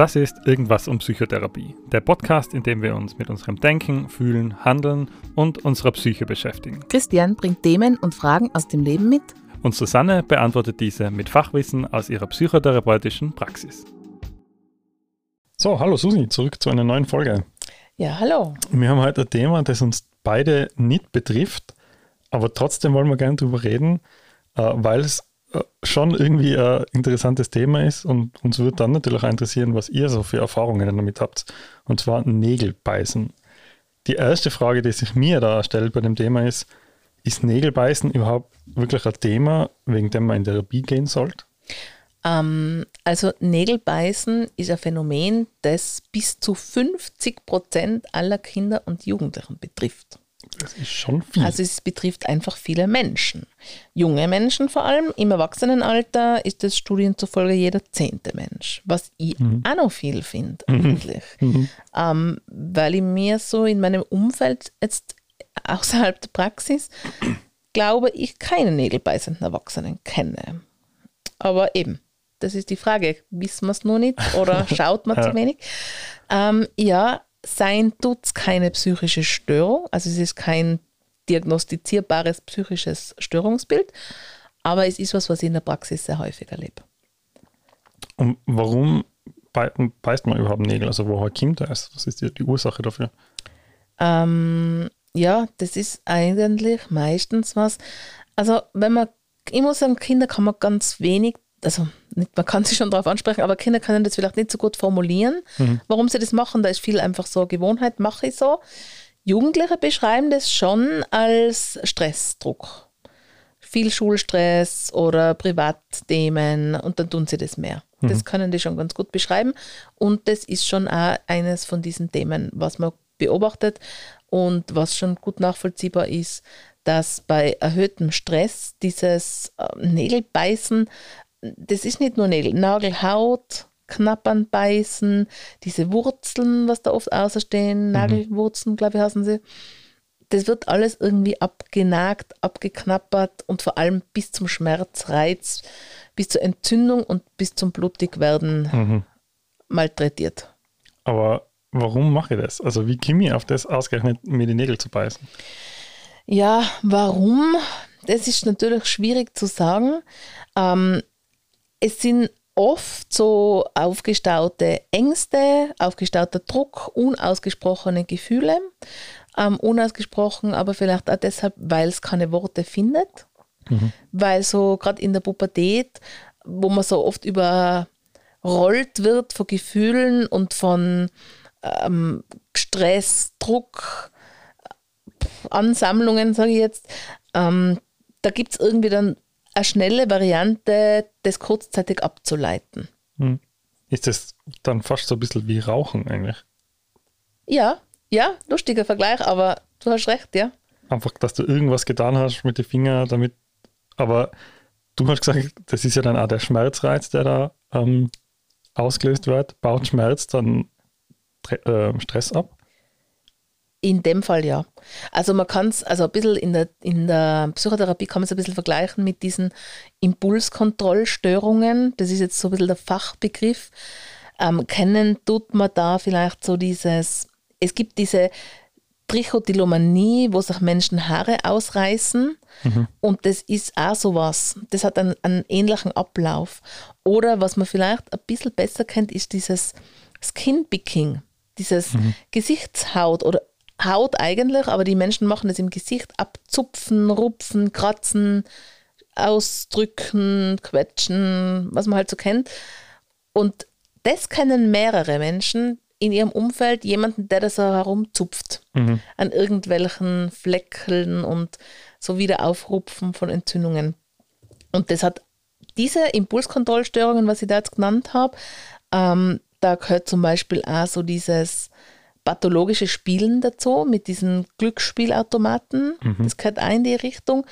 Das ist Irgendwas um Psychotherapie, der Podcast, in dem wir uns mit unserem Denken, Fühlen, Handeln und unserer Psyche beschäftigen. Christian bringt Themen und Fragen aus dem Leben mit. Und Susanne beantwortet diese mit Fachwissen aus ihrer psychotherapeutischen Praxis. So, hallo Susi, zurück zu einer neuen Folge. Ja, hallo. Wir haben heute ein Thema, das uns beide nicht betrifft, aber trotzdem wollen wir gerne darüber reden, äh, weil es schon irgendwie ein interessantes Thema ist und uns würde dann natürlich auch interessieren, was ihr so für Erfahrungen damit habt. Und zwar Nägelbeißen. Die erste Frage, die sich mir da stellt bei dem Thema ist, ist Nägelbeißen überhaupt wirklich ein Thema, wegen dem man in Therapie gehen sollte? Ähm, also Nägelbeißen ist ein Phänomen, das bis zu 50 Prozent aller Kinder und Jugendlichen betrifft. Das ist schon viel. Also es betrifft einfach viele Menschen. Junge Menschen vor allem. Im Erwachsenenalter ist das Studien zufolge jeder zehnte Mensch, was ich mhm. auch noch viel finde eigentlich. Mhm. Ähm, weil ich mir so in meinem Umfeld jetzt außerhalb der Praxis glaube ich keine nägelbeißenden Erwachsenen kenne. Aber eben, das ist die Frage. Wissen wir es nur nicht oder schaut man zu wenig? Ähm, ja, sein tut es keine psychische Störung, also es ist kein diagnostizierbares psychisches Störungsbild, aber es ist was, was ich in der Praxis sehr häufig erlebe. Und warum beißt man überhaupt Nägel? Also woher kommt das? Was ist die, die Ursache dafür? Ähm, ja, das ist eigentlich meistens was. Also wenn man, ich muss sagen, Kinder kann man ganz wenig also nicht, man kann sich schon darauf ansprechen, aber Kinder können das vielleicht nicht so gut formulieren, mhm. warum sie das machen. Da ist viel einfach so Gewohnheit, mache ich so. Jugendliche beschreiben das schon als Stressdruck. Viel Schulstress oder Privatthemen und dann tun sie das mehr. Mhm. Das können die schon ganz gut beschreiben. Und das ist schon auch eines von diesen Themen, was man beobachtet und was schon gut nachvollziehbar ist, dass bei erhöhtem Stress dieses äh, Nägelbeißen das ist nicht nur Nägel, Nagelhaut, Knappern, Beißen, diese Wurzeln, was da oft außerstehen, mhm. Nagelwurzeln, glaube ich, heißen sie. Das wird alles irgendwie abgenagt, abgeknappert und vor allem bis zum Schmerzreiz, bis zur Entzündung und bis zum Blutigwerden mhm. malträtiert. Aber warum mache ich das? Also wie komme ich auf das ausgerechnet, mir die Nägel zu beißen? Ja, warum? Das ist natürlich schwierig zu sagen. Ähm, es sind oft so aufgestaute Ängste, aufgestauter Druck, unausgesprochene Gefühle. Ähm, unausgesprochen, aber vielleicht auch deshalb, weil es keine Worte findet. Mhm. Weil so gerade in der Pubertät, wo man so oft überrollt wird von Gefühlen und von ähm, Stress, Druck, Ansammlungen, sage ich jetzt, ähm, da gibt es irgendwie dann eine schnelle Variante, das kurzzeitig abzuleiten. Hm. Ist das dann fast so ein bisschen wie Rauchen eigentlich? Ja, ja, lustiger Vergleich, aber du hast recht, ja. Einfach, dass du irgendwas getan hast mit den Fingern, damit, aber du hast gesagt, das ist ja dann auch der Schmerzreiz, der da ähm, ausgelöst wird. Baut Schmerz dann äh, Stress ab? In dem Fall ja. Also man kann es, also ein bisschen in der, in der Psychotherapie kann man es ein bisschen vergleichen mit diesen Impulskontrollstörungen. Das ist jetzt so ein bisschen der Fachbegriff. Ähm, kennen tut man da vielleicht so dieses, es gibt diese Trichotillomanie, wo sich Menschen Haare ausreißen. Mhm. Und das ist auch sowas. Das hat einen, einen ähnlichen Ablauf. Oder was man vielleicht ein bisschen besser kennt, ist dieses Skinpicking dieses mhm. Gesichtshaut oder Haut eigentlich, aber die Menschen machen es im Gesicht abzupfen, rupfen, kratzen, ausdrücken, quetschen, was man halt so kennt. Und das kennen mehrere Menschen in ihrem Umfeld, jemanden, der da so herumzupft mhm. an irgendwelchen Fleckeln und so wieder Aufrupfen von Entzündungen. Und das hat diese Impulskontrollstörungen, was ich da jetzt genannt habe, ähm, da gehört zum Beispiel auch so dieses pathologische Spielen dazu mit diesen Glücksspielautomaten. Mhm. Das gehört auch in die Richtung.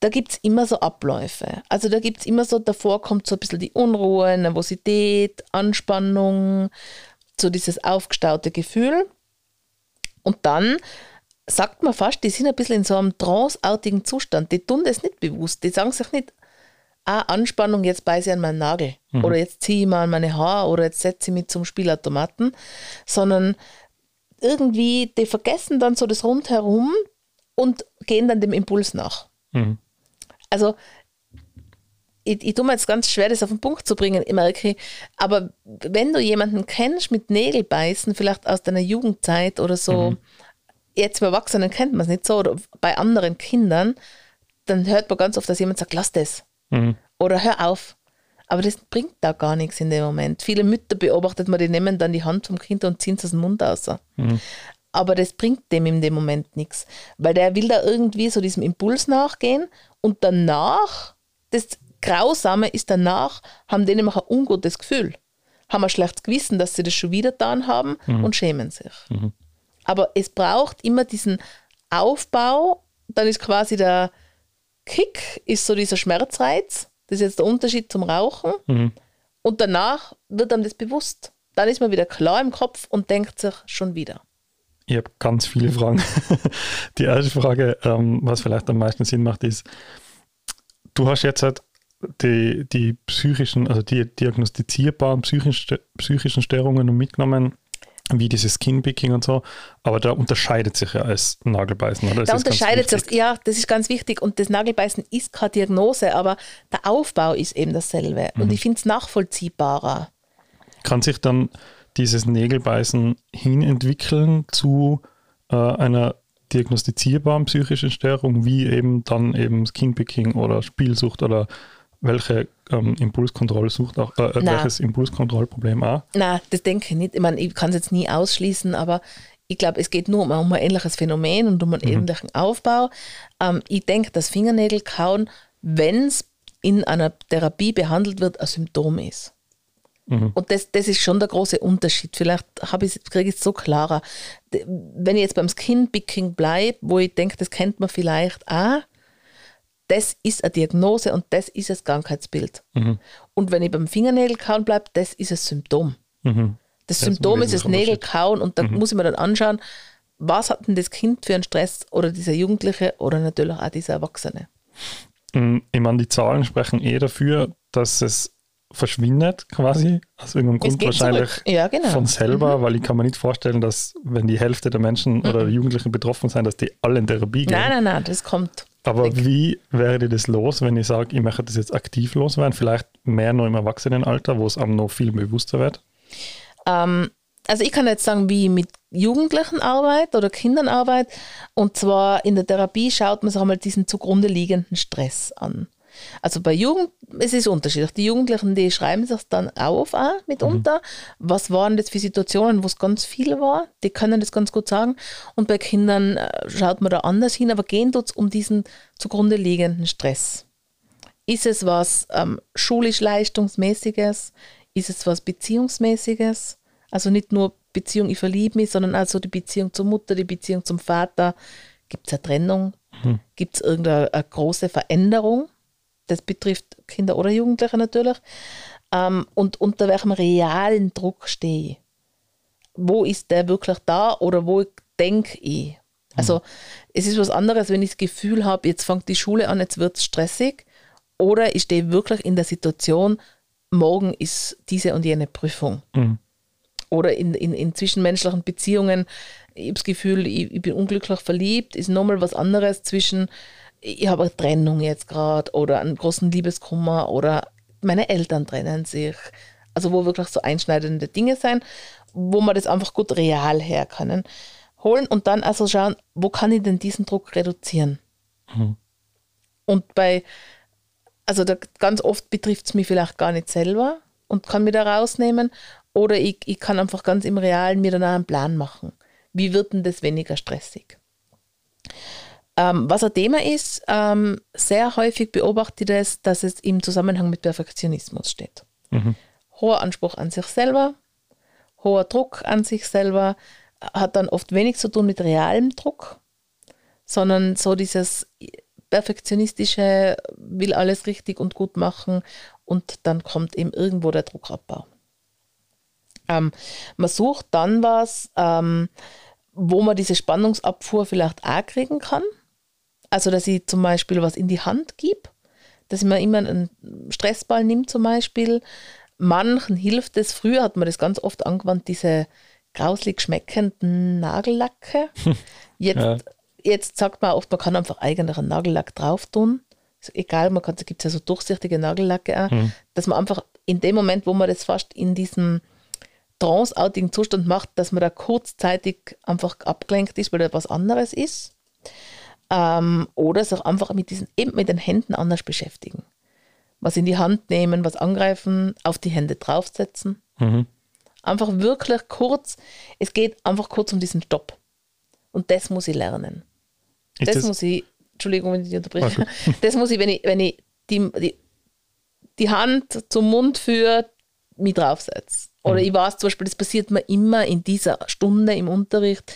Da gibt es immer so Abläufe. Also da gibt es immer so, davor kommt so ein bisschen die Unruhe, Nervosität, Anspannung, so dieses aufgestaute Gefühl. Und dann sagt man fast, die sind ein bisschen in so einem tranceartigen Zustand. Die tun das nicht bewusst. Die sagen sich nicht, ah, Anspannung, jetzt beiße ich an meinen Nagel mhm. oder jetzt ziehe ich mal an meine Haare oder jetzt setze ich mich zum Spielautomaten, sondern irgendwie, die vergessen dann so das Rundherum und gehen dann dem Impuls nach. Mhm. Also ich, ich tue mir jetzt ganz schwer, das auf den Punkt zu bringen, ich merke, aber wenn du jemanden kennst mit Nägelbeißen, vielleicht aus deiner Jugendzeit oder so, mhm. jetzt bei Erwachsenen kennt man es nicht so, oder bei anderen Kindern, dann hört man ganz oft, dass jemand sagt, lass das. Mhm. Oder hör auf. Aber das bringt da gar nichts in dem Moment. Viele Mütter beobachtet man, die nehmen dann die Hand vom Kind und ziehen es aus dem Mund aus. Mhm. Aber das bringt dem in dem Moment nichts. Weil der will da irgendwie so diesem Impuls nachgehen und danach, das Grausame ist danach, haben die nämlich ein ungutes Gefühl. Haben ein schlechtes Gewissen, dass sie das schon wieder getan haben mhm. und schämen sich. Mhm. Aber es braucht immer diesen Aufbau, dann ist quasi der, Kick ist so dieser Schmerzreiz. Das ist jetzt der Unterschied zum Rauchen. Mhm. Und danach wird einem das bewusst. Dann ist man wieder klar im Kopf und denkt sich schon wieder. Ich habe ganz viele Fragen. Die erste Frage, ähm, was vielleicht am meisten Sinn macht, ist, du hast jetzt halt die, die psychischen, also die diagnostizierbaren psychischen, psychischen Störungen mitgenommen wie dieses Skinpicking und so, aber da unterscheidet sich ja als Nagelbeißen. Oder? Da unterscheidet sich, ja, das ist ganz wichtig und das Nagelbeißen ist keine Diagnose, aber der Aufbau ist eben dasselbe mhm. und ich finde es nachvollziehbarer. Kann sich dann dieses Nägelbeißen hinentwickeln zu äh, einer diagnostizierbaren psychischen Störung, wie eben dann eben Skinpicking oder Spielsucht oder welche ähm, Impulskontrollsucht auch, äh, welches Impulskontrollproblem auch? Nein, das denke ich nicht. Ich meine, ich kann es jetzt nie ausschließen, aber ich glaube, es geht nur um, um, ein ähnliches Phänomen und um einen mhm. ähnlichen Aufbau. Ähm, ich denke, dass Fingernägelkauen, wenn es in einer Therapie behandelt wird, ein Symptom ist. Mhm. Und das, das ist schon der große Unterschied. Vielleicht kriege ich es so klarer. Wenn ich jetzt beim Skinpicking bleibe, wo ich denke, das kennt man vielleicht auch, das ist eine Diagnose und das ist das Krankheitsbild. Mhm. Und wenn ich beim Fingernägelkauen bleibe, das ist ein Symptom. Mhm. Das, das, Symptom ist das Nägelkauen und da mhm. muss ich mir dann anschauen, was hat denn das Kind für einen Stress oder dieser Jugendliche oder natürlich auch dieser Erwachsene. Mm, ich meine, die Zahlen sprechen eh dafür, dass es verschwindet quasi, aus irgendeinem Grund wahrscheinlich ja, genau. von selber, mhm. weil ich kann mir nicht vorstellen, dass wenn die Hälfte der Menschen mhm. oder Jugendlichen betroffen sind, dass die alle in Therapie gehen. Nein, nein, nein, das kommt. Aber weg. wie wäre das los, wenn ich sage, ich möchte das jetzt aktiv loswerden, vielleicht mehr noch im Erwachsenenalter, wo es einem noch viel bewusster wird? Ähm, also ich kann jetzt sagen, wie mit Jugendlichen Arbeit oder Kindern Arbeit. Und zwar in der Therapie schaut man sich einmal diesen zugrunde liegenden Stress an. Also bei Jugend, es ist unterschiedlich. Die Jugendlichen, die schreiben sich dann auf auch mitunter. Mhm. Was waren das für Situationen, wo es ganz viel war? Die können das ganz gut sagen. Und bei Kindern äh, schaut man da anders hin, aber gehen es um diesen zugrunde liegenden Stress. Ist es was ähm, schulisch leistungsmäßiges? Ist es was beziehungsmäßiges? Also nicht nur Beziehung, ich verliebe mich, sondern also die Beziehung zur Mutter, die Beziehung zum Vater. Gibt es eine Trennung? Mhm. Gibt es irgendeine große Veränderung? Das betrifft Kinder oder Jugendliche natürlich, ähm, und unter welchem realen Druck stehe ich. Wo ist der wirklich da oder wo denke ich? Also es ist was anderes, wenn ich das Gefühl habe, jetzt fängt die Schule an, jetzt wird es stressig, oder ich stehe wirklich in der Situation, morgen ist diese und jene Prüfung. Mhm. Oder in, in, in zwischenmenschlichen Beziehungen, ich habe das Gefühl, ich, ich bin unglücklich verliebt, ist nochmal was anderes zwischen ich habe eine Trennung jetzt gerade oder einen großen Liebeskummer oder meine Eltern trennen sich. Also wo wirklich so einschneidende Dinge sein, wo man das einfach gut real her können holen und dann also schauen, wo kann ich denn diesen Druck reduzieren? Mhm. Und bei, also da, ganz oft betrifft es mich vielleicht gar nicht selber und kann mich da rausnehmen oder ich, ich kann einfach ganz im Realen mir dann einen Plan machen. Wie wird denn das weniger stressig? Ähm, was ein Thema ist, ähm, sehr häufig beobachte ich das, dass es im Zusammenhang mit Perfektionismus steht. Mhm. Hoher Anspruch an sich selber, hoher Druck an sich selber, hat dann oft wenig zu tun mit realem Druck, sondern so dieses perfektionistische, will alles richtig und gut machen und dann kommt eben irgendwo der Druckabbau. Ähm, man sucht dann was, ähm, wo man diese Spannungsabfuhr vielleicht auch kriegen kann. Also, dass ich zum Beispiel was in die Hand gebe. dass man immer einen Stressball nimmt zum Beispiel. Manchen hilft es. Früher hat man das ganz oft angewandt, diese grauslig schmeckenden Nagellacke. Jetzt, ja. jetzt sagt man oft, man kann einfach eigentlich einen Nagellack drauf tun. Ist egal, man kann, da gibt es ja so durchsichtige Nagellacke auch, mhm. dass man einfach in dem Moment, wo man das fast in diesem tranceartigen Zustand macht, dass man da kurzzeitig einfach abgelenkt ist, weil da was anderes ist. Ähm, oder sich einfach mit diesen, eben mit den Händen anders beschäftigen. Was in die Hand nehmen, was angreifen, auf die Hände draufsetzen. Mhm. Einfach wirklich kurz, es geht einfach kurz um diesen Stopp. Und das muss ich lernen. Das, das, muss ich, Entschuldigung, wenn ich dich unterbreche, okay. das muss ich, wenn ich, wenn ich die, die, die Hand zum Mund führe, mich draufsetze. Oder mhm. ich weiß zum Beispiel, das passiert mir immer in dieser Stunde im Unterricht,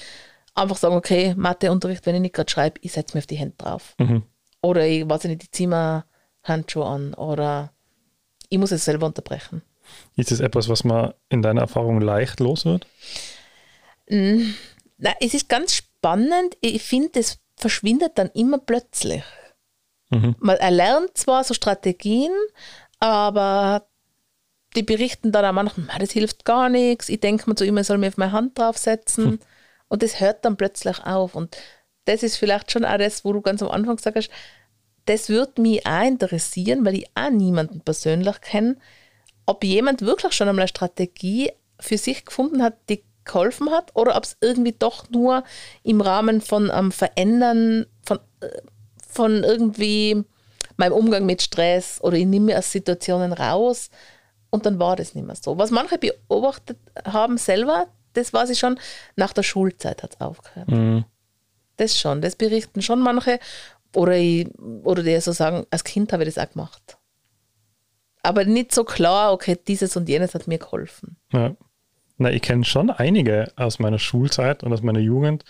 einfach sagen, okay, Matheunterricht, wenn ich nicht gerade schreibe, ich setze mir auf die Hände drauf. Mhm. Oder ich weiß nicht, die Zimmerhandschuhe an oder ich muss es selber unterbrechen. Ist das etwas, was man in deiner Erfahrung leicht los wird? Mm, na, es ist ganz spannend. Ich finde, es verschwindet dann immer plötzlich. Mhm. Man erlernt zwar so Strategien, aber die berichten dann auch manchmal, das hilft gar nichts. Ich denke mir so immer, ich soll mir auf meine Hand draufsetzen. Und das hört dann plötzlich auf. Und das ist vielleicht schon auch das, wo du ganz am Anfang gesagt hast, das würde mich auch interessieren, weil ich auch niemanden persönlich kenne, ob jemand wirklich schon einmal eine Strategie für sich gefunden hat, die geholfen hat, oder ob es irgendwie doch nur im Rahmen von einem Verändern von, äh, von irgendwie meinem Umgang mit Stress oder ich nehme mir aus Situationen raus und dann war das nicht mehr so. Was manche beobachtet haben selber, das weiß ich schon, nach der Schulzeit hat es aufgehört. Mhm. Das schon, das berichten schon manche. Oder, ich, oder die so sagen, als Kind habe ich das auch gemacht. Aber nicht so klar, okay, dieses und jenes hat mir geholfen. Ja. Na, ich kenne schon einige aus meiner Schulzeit und aus meiner Jugend,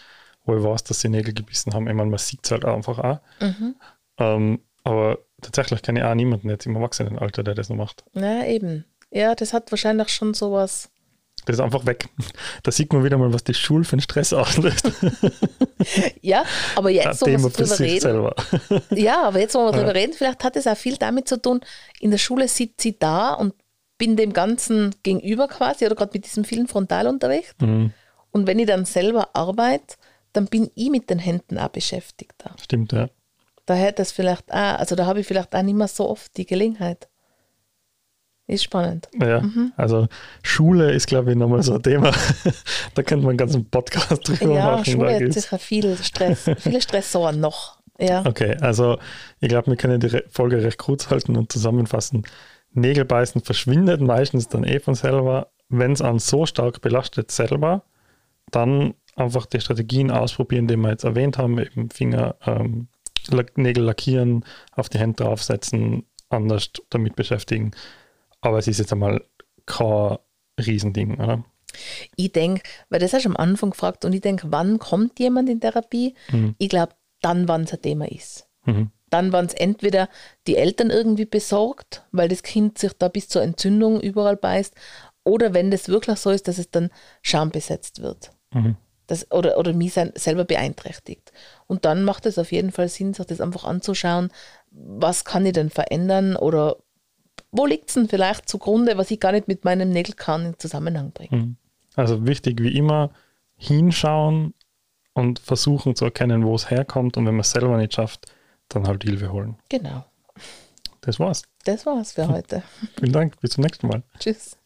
wo ich weiß, dass sie Nägel gebissen haben. Ich meine, man sieht es halt einfach auch. Mhm. Ähm, aber tatsächlich kenne ich auch niemanden jetzt im Erwachsenenalter, der das noch macht. Na, eben. Ja, das hat wahrscheinlich schon sowas. Das ist einfach weg. Da sieht man wieder mal, was die Schule für einen Stress auslöst. ja, aber jetzt, wo wir drüber reden. Selber. ja, aber jetzt, wo wir ja. drüber reden, vielleicht hat es auch viel damit zu tun, in der Schule sitze ich da und bin dem Ganzen gegenüber quasi oder gerade mit diesem vielen Frontalunterricht. Mhm. Und wenn ich dann selber arbeite, dann bin ich mit den Händen auch beschäftigt. Stimmt, ja. Da hätte es vielleicht auch, also da habe ich vielleicht auch nicht mehr so oft die Gelegenheit. Ist spannend. Ja, mhm. also Schule ist, glaube ich, nochmal so ein Thema. da könnte man einen ganzen Podcast drüber ja, machen. Ja, Schule hat sicher viel Stress, viele Stressoren noch. Ja. Okay, also ich glaube, wir können die Folge recht kurz halten und zusammenfassen. Nägelbeißen verschwindet meistens dann eh von selber. Wenn es einen so stark belastet selber, dann einfach die Strategien ausprobieren, die wir jetzt erwähnt haben, eben Finger, ähm, Nägel lackieren, auf die Hände draufsetzen, anders damit beschäftigen. Aber es ist jetzt einmal kein Riesending, oder? Ich denke, weil das hast du am Anfang gefragt und ich denke, wann kommt jemand in Therapie? Mhm. Ich glaube, dann, wann es ein Thema ist. Mhm. Dann waren es entweder die Eltern irgendwie besorgt, weil das Kind sich da bis zur Entzündung überall beißt, oder wenn das wirklich so ist, dass es dann schambesetzt wird. Mhm. Das, oder, oder mich selber beeinträchtigt. Und dann macht es auf jeden Fall Sinn, sich das einfach anzuschauen, was kann ich denn verändern oder wo liegt es denn vielleicht zugrunde, was ich gar nicht mit meinem Nägelkahn in Zusammenhang bringe. Mhm. Also wichtig wie immer, hinschauen und versuchen zu erkennen, wo es herkommt und wenn man es selber nicht schafft, dann halt Hilfe holen. Genau. Das war's. Das war's für heute. Vielen Dank, bis zum nächsten Mal. Tschüss.